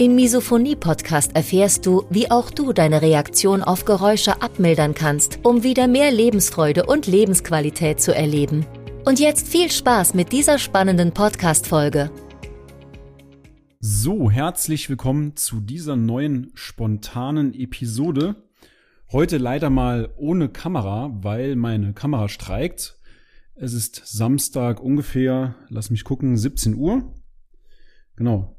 Im Misophonie-Podcast erfährst du, wie auch du deine Reaktion auf Geräusche abmildern kannst, um wieder mehr Lebensfreude und Lebensqualität zu erleben. Und jetzt viel Spaß mit dieser spannenden Podcast-Folge. So, herzlich willkommen zu dieser neuen spontanen Episode. Heute leider mal ohne Kamera, weil meine Kamera streikt. Es ist Samstag ungefähr, lass mich gucken, 17 Uhr. Genau,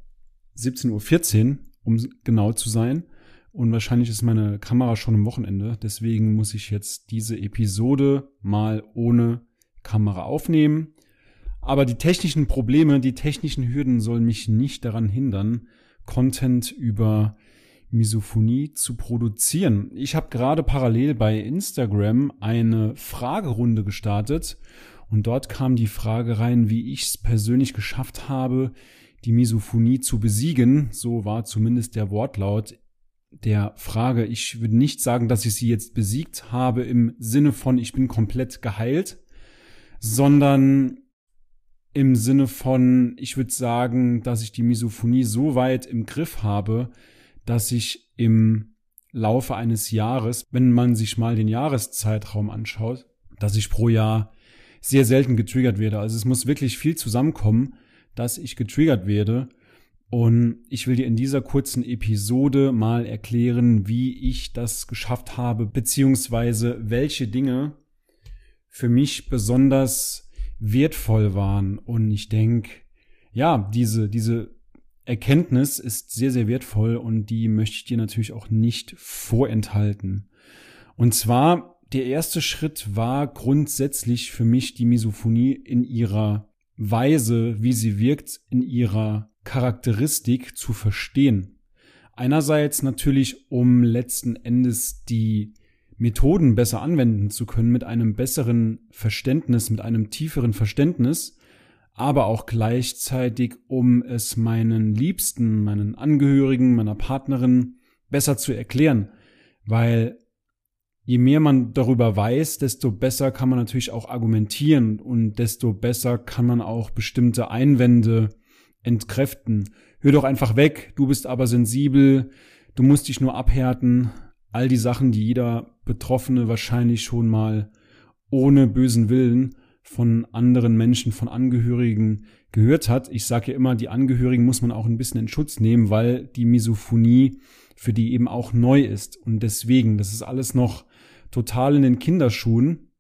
17.14 Uhr, um genau zu sein. Und wahrscheinlich ist meine Kamera schon am Wochenende. Deswegen muss ich jetzt diese Episode mal ohne Kamera aufnehmen. Aber die technischen Probleme, die technischen Hürden sollen mich nicht daran hindern, Content über Misophonie zu produzieren. Ich habe gerade parallel bei Instagram eine Fragerunde gestartet und dort kam die Frage rein, wie ich es persönlich geschafft habe, die Misophonie zu besiegen. So war zumindest der Wortlaut der Frage. Ich würde nicht sagen, dass ich sie jetzt besiegt habe im Sinne von, ich bin komplett geheilt, sondern im Sinne von, ich würde sagen, dass ich die Misophonie so weit im Griff habe, dass ich im Laufe eines Jahres, wenn man sich mal den Jahreszeitraum anschaut, dass ich pro Jahr sehr selten getriggert werde. Also es muss wirklich viel zusammenkommen, dass ich getriggert werde. Und ich will dir in dieser kurzen Episode mal erklären, wie ich das geschafft habe, beziehungsweise welche Dinge für mich besonders wertvoll waren. Und ich denke, ja, diese, diese Erkenntnis ist sehr, sehr wertvoll und die möchte ich dir natürlich auch nicht vorenthalten. Und zwar, der erste Schritt war grundsätzlich für mich die Misophonie in ihrer Weise, wie sie wirkt, in ihrer Charakteristik zu verstehen. Einerseits natürlich, um letzten Endes die Methoden besser anwenden zu können, mit einem besseren Verständnis, mit einem tieferen Verständnis, aber auch gleichzeitig, um es meinen Liebsten, meinen Angehörigen, meiner Partnerin besser zu erklären, weil je mehr man darüber weiß, desto besser kann man natürlich auch argumentieren und desto besser kann man auch bestimmte Einwände entkräften. Hör doch einfach weg, du bist aber sensibel, du musst dich nur abhärten. All die Sachen, die jeder Betroffene wahrscheinlich schon mal ohne bösen Willen von anderen Menschen, von Angehörigen gehört hat. Ich sage ja immer, die Angehörigen muss man auch ein bisschen in Schutz nehmen, weil die Misophonie für die eben auch neu ist. Und deswegen, das ist alles noch total in den Kinderschuhen.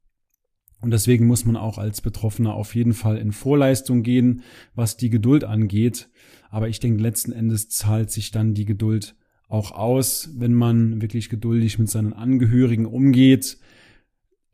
Und deswegen muss man auch als Betroffener auf jeden Fall in Vorleistung gehen, was die Geduld angeht. Aber ich denke, letzten Endes zahlt sich dann die Geduld auch aus, wenn man wirklich geduldig mit seinen Angehörigen umgeht.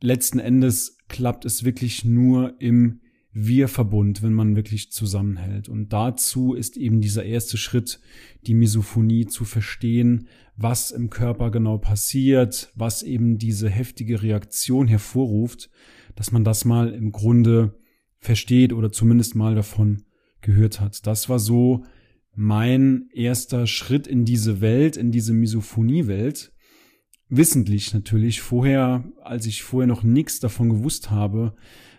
Letzten Endes klappt es wirklich nur im wir-Verbund, wenn man wirklich zusammenhält. Und dazu ist eben dieser erste Schritt, die Misophonie zu verstehen, was im Körper genau passiert, was eben diese heftige Reaktion hervorruft, dass man das mal im Grunde versteht oder zumindest mal davon gehört hat. Das war so mein erster Schritt in diese Welt, in diese Misophonie-Welt. Wissentlich natürlich. Vorher, als ich vorher noch nichts davon gewusst habe,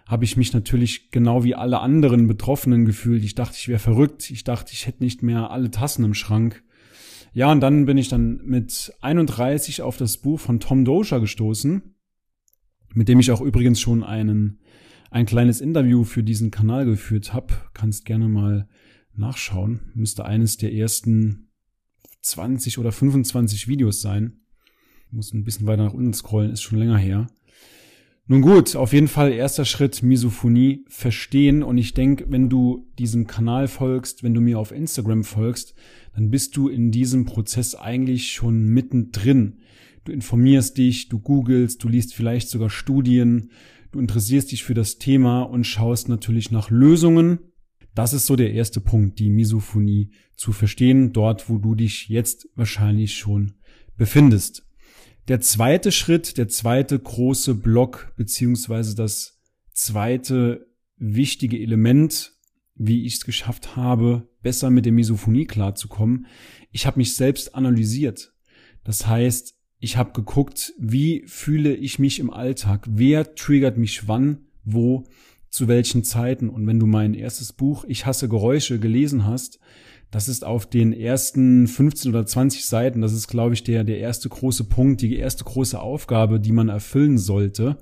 habe ich mich natürlich genau wie alle anderen Betroffenen gefühlt. Ich dachte, ich wäre verrückt. Ich dachte, ich hätte nicht mehr alle Tassen im Schrank. Ja, und dann bin ich dann mit 31 auf das Buch von Tom Dozier gestoßen, mit dem ich auch übrigens schon einen, ein kleines Interview für diesen Kanal geführt habe. Kannst gerne mal nachschauen. Müsste eines der ersten 20 oder 25 Videos sein. Muss ein bisschen weiter nach unten scrollen, ist schon länger her. Nun gut, auf jeden Fall erster Schritt Misophonie verstehen und ich denke, wenn du diesem Kanal folgst, wenn du mir auf Instagram folgst, dann bist du in diesem Prozess eigentlich schon mittendrin. Du informierst dich, du googelst, du liest vielleicht sogar Studien, du interessierst dich für das Thema und schaust natürlich nach Lösungen. Das ist so der erste Punkt, die Misophonie zu verstehen, dort wo du dich jetzt wahrscheinlich schon befindest. Der zweite Schritt, der zweite große Block, beziehungsweise das zweite wichtige Element, wie ich es geschafft habe, besser mit der Misophonie klarzukommen. Ich habe mich selbst analysiert. Das heißt, ich habe geguckt, wie fühle ich mich im Alltag? Wer triggert mich wann, wo, zu welchen Zeiten? Und wenn du mein erstes Buch Ich hasse Geräusche gelesen hast, das ist auf den ersten 15 oder 20 Seiten, das ist, glaube ich, der, der erste große Punkt, die erste große Aufgabe, die man erfüllen sollte,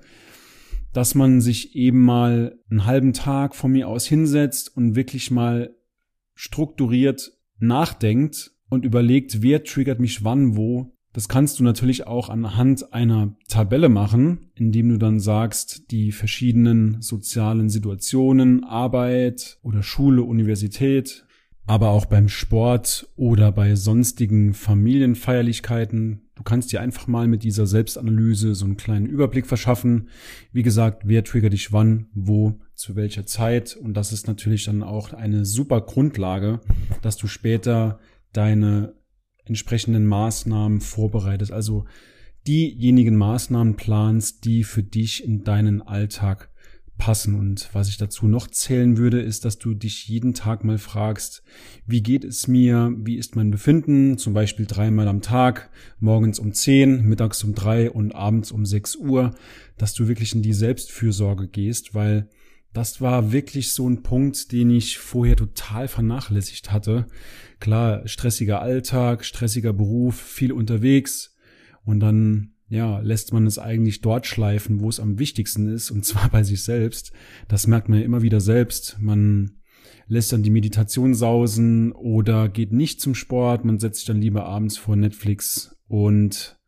dass man sich eben mal einen halben Tag von mir aus hinsetzt und wirklich mal strukturiert nachdenkt und überlegt, wer triggert mich wann, wo. Das kannst du natürlich auch anhand einer Tabelle machen, indem du dann sagst, die verschiedenen sozialen Situationen, Arbeit oder Schule, Universität, aber auch beim Sport oder bei sonstigen Familienfeierlichkeiten. Du kannst dir einfach mal mit dieser Selbstanalyse so einen kleinen Überblick verschaffen. Wie gesagt, wer triggert dich wann, wo, zu welcher Zeit. Und das ist natürlich dann auch eine super Grundlage, dass du später deine entsprechenden Maßnahmen vorbereitest. Also diejenigen Maßnahmen planst, die für dich in deinen Alltag passen. Und was ich dazu noch zählen würde, ist, dass du dich jeden Tag mal fragst, wie geht es mir, wie ist mein Befinden, zum Beispiel dreimal am Tag, morgens um zehn, mittags um drei und abends um sechs Uhr, dass du wirklich in die Selbstfürsorge gehst, weil das war wirklich so ein Punkt, den ich vorher total vernachlässigt hatte. Klar, stressiger Alltag, stressiger Beruf, viel unterwegs und dann ja, lässt man es eigentlich dort schleifen, wo es am wichtigsten ist, und zwar bei sich selbst. Das merkt man ja immer wieder selbst. Man lässt dann die Meditation sausen oder geht nicht zum Sport, man setzt sich dann lieber abends vor Netflix und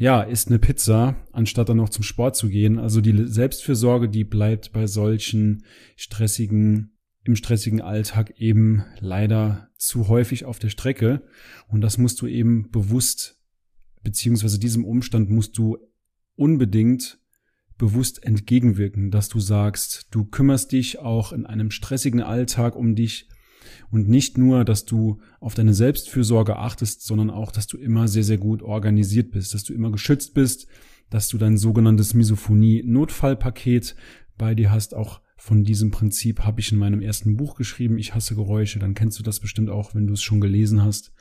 ja, isst eine Pizza, anstatt dann noch zum Sport zu gehen. Also die Selbstfürsorge, die bleibt bei solchen stressigen, im stressigen Alltag eben leider zu häufig auf der Strecke. Und das musst du eben bewusst beziehungsweise diesem Umstand musst du unbedingt bewusst entgegenwirken, dass du sagst, du kümmerst dich auch in einem stressigen Alltag um dich und nicht nur, dass du auf deine Selbstfürsorge achtest, sondern auch, dass du immer sehr, sehr gut organisiert bist, dass du immer geschützt bist, dass du dein sogenanntes Misophonie-Notfallpaket bei dir hast. Auch von diesem Prinzip habe ich in meinem ersten Buch geschrieben, Ich hasse Geräusche, dann kennst du das bestimmt auch, wenn du es schon gelesen hast.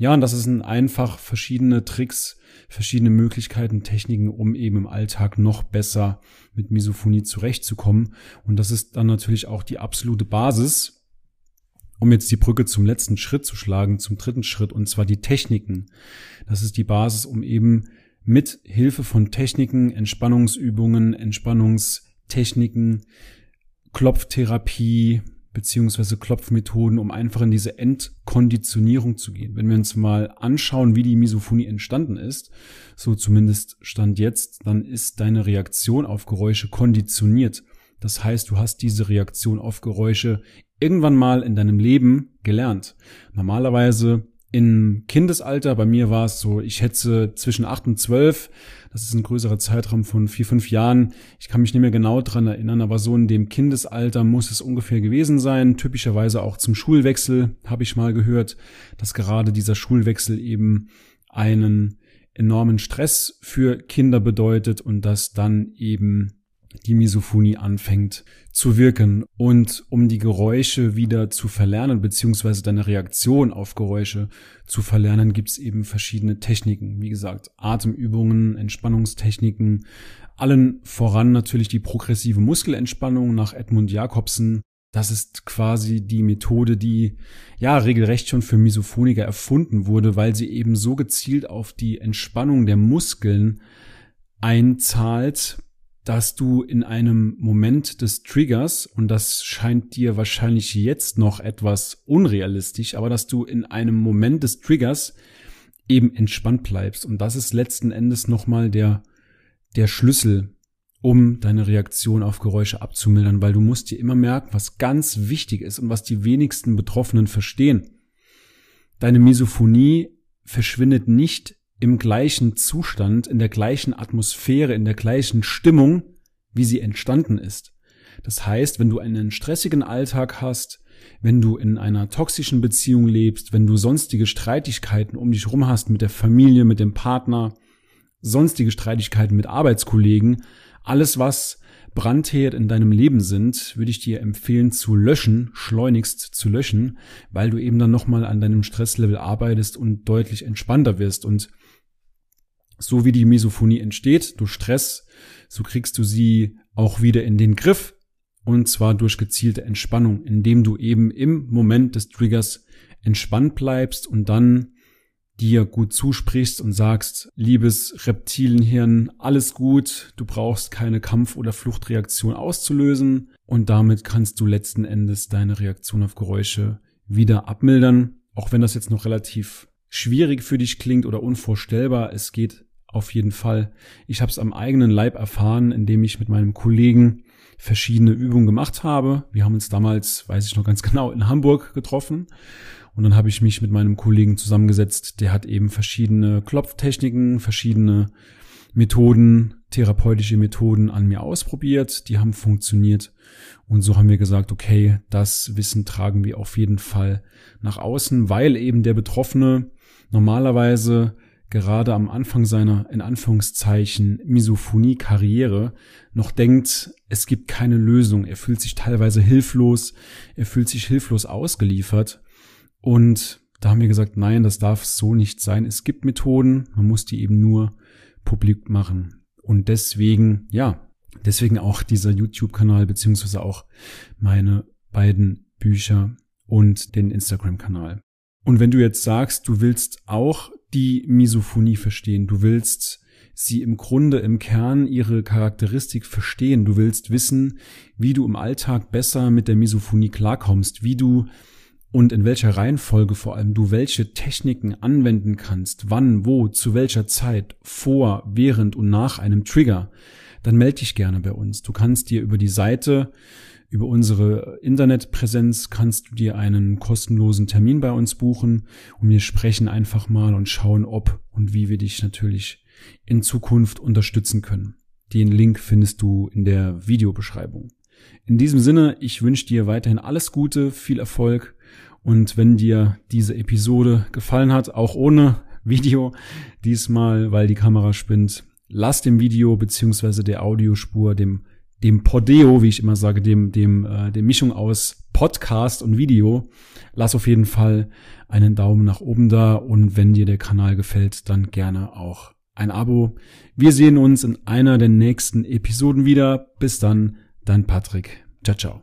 Ja, und das sind einfach verschiedene Tricks, verschiedene Möglichkeiten, Techniken, um eben im Alltag noch besser mit Misophonie zurechtzukommen. Und das ist dann natürlich auch die absolute Basis, um jetzt die Brücke zum letzten Schritt zu schlagen, zum dritten Schritt, und zwar die Techniken. Das ist die Basis, um eben mit Hilfe von Techniken, Entspannungsübungen, Entspannungstechniken, Klopftherapie, beziehungsweise Klopfmethoden, um einfach in diese Entkonditionierung zu gehen. Wenn wir uns mal anschauen, wie die Misophonie entstanden ist, so zumindest stand jetzt, dann ist deine Reaktion auf Geräusche konditioniert. Das heißt, du hast diese Reaktion auf Geräusche irgendwann mal in deinem Leben gelernt. Normalerweise im Kindesalter, bei mir war es so, ich schätze zwischen acht und zwölf, das ist ein größerer Zeitraum von vier, fünf Jahren. Ich kann mich nicht mehr genau dran erinnern, aber so in dem Kindesalter muss es ungefähr gewesen sein. Typischerweise auch zum Schulwechsel habe ich mal gehört, dass gerade dieser Schulwechsel eben einen enormen Stress für Kinder bedeutet und dass dann eben die Misophonie anfängt zu wirken. Und um die Geräusche wieder zu verlernen, beziehungsweise deine Reaktion auf Geräusche zu verlernen, gibt es eben verschiedene Techniken. Wie gesagt, Atemübungen, Entspannungstechniken, allen voran natürlich die progressive Muskelentspannung nach Edmund Jacobsen. Das ist quasi die Methode, die ja regelrecht schon für Misophoniker erfunden wurde, weil sie eben so gezielt auf die Entspannung der Muskeln einzahlt, dass du in einem Moment des Triggers, und das scheint dir wahrscheinlich jetzt noch etwas unrealistisch, aber dass du in einem Moment des Triggers eben entspannt bleibst. Und das ist letzten Endes nochmal der, der Schlüssel, um deine Reaktion auf Geräusche abzumildern, weil du musst dir immer merken, was ganz wichtig ist und was die wenigsten Betroffenen verstehen. Deine Misophonie verschwindet nicht im gleichen Zustand, in der gleichen Atmosphäre, in der gleichen Stimmung, wie sie entstanden ist. Das heißt, wenn du einen stressigen Alltag hast, wenn du in einer toxischen Beziehung lebst, wenn du sonstige Streitigkeiten um dich rum hast mit der Familie, mit dem Partner, sonstige Streitigkeiten mit Arbeitskollegen, alles was Brandherd in deinem Leben sind, würde ich dir empfehlen zu löschen, schleunigst zu löschen, weil du eben dann nochmal an deinem Stresslevel arbeitest und deutlich entspannter wirst. Und so wie die Misophonie entsteht, durch Stress, so kriegst du sie auch wieder in den Griff. Und zwar durch gezielte Entspannung, indem du eben im Moment des Triggers entspannt bleibst und dann dir gut zusprichst und sagst, liebes Reptilienhirn, alles gut, du brauchst keine Kampf- oder Fluchtreaktion auszulösen und damit kannst du letzten Endes deine Reaktion auf Geräusche wieder abmildern. Auch wenn das jetzt noch relativ schwierig für dich klingt oder unvorstellbar, es geht auf jeden Fall. Ich habe es am eigenen Leib erfahren, indem ich mit meinem Kollegen verschiedene Übungen gemacht habe. Wir haben uns damals, weiß ich noch ganz genau, in Hamburg getroffen und dann habe ich mich mit meinem Kollegen zusammengesetzt, der hat eben verschiedene Klopftechniken, verschiedene Methoden, therapeutische Methoden an mir ausprobiert, die haben funktioniert und so haben wir gesagt, okay, das Wissen tragen wir auf jeden Fall nach außen, weil eben der Betroffene normalerweise gerade am Anfang seiner in Anführungszeichen Misophonie-Karriere noch denkt, es gibt keine Lösung. Er fühlt sich teilweise hilflos, er fühlt sich hilflos ausgeliefert und da haben wir gesagt, nein, das darf so nicht sein. Es gibt Methoden, man muss die eben nur publik machen. Und deswegen, ja, deswegen auch dieser YouTube-Kanal, beziehungsweise auch meine beiden Bücher und den Instagram-Kanal. Und wenn du jetzt sagst, du willst auch die Misophonie verstehen, du willst sie im Grunde im Kern ihre Charakteristik verstehen, du willst wissen, wie du im Alltag besser mit der Misophonie klarkommst, wie du und in welcher Reihenfolge vor allem du welche Techniken anwenden kannst, wann, wo, zu welcher Zeit, vor, während und nach einem Trigger, dann melde dich gerne bei uns. Du kannst dir über die Seite, über unsere Internetpräsenz, kannst du dir einen kostenlosen Termin bei uns buchen und wir sprechen einfach mal und schauen, ob und wie wir dich natürlich in Zukunft unterstützen können. Den Link findest du in der Videobeschreibung. In diesem Sinne, ich wünsche dir weiterhin alles Gute, viel Erfolg und wenn dir diese Episode gefallen hat, auch ohne Video diesmal, weil die Kamera spinnt, lass dem Video beziehungsweise der Audiospur, dem dem Podeo, wie ich immer sage, dem dem äh, der Mischung aus Podcast und Video, lass auf jeden Fall einen Daumen nach oben da und wenn dir der Kanal gefällt, dann gerne auch ein Abo. Wir sehen uns in einer der nächsten Episoden wieder. Bis dann, dein Patrick. Ciao, ciao.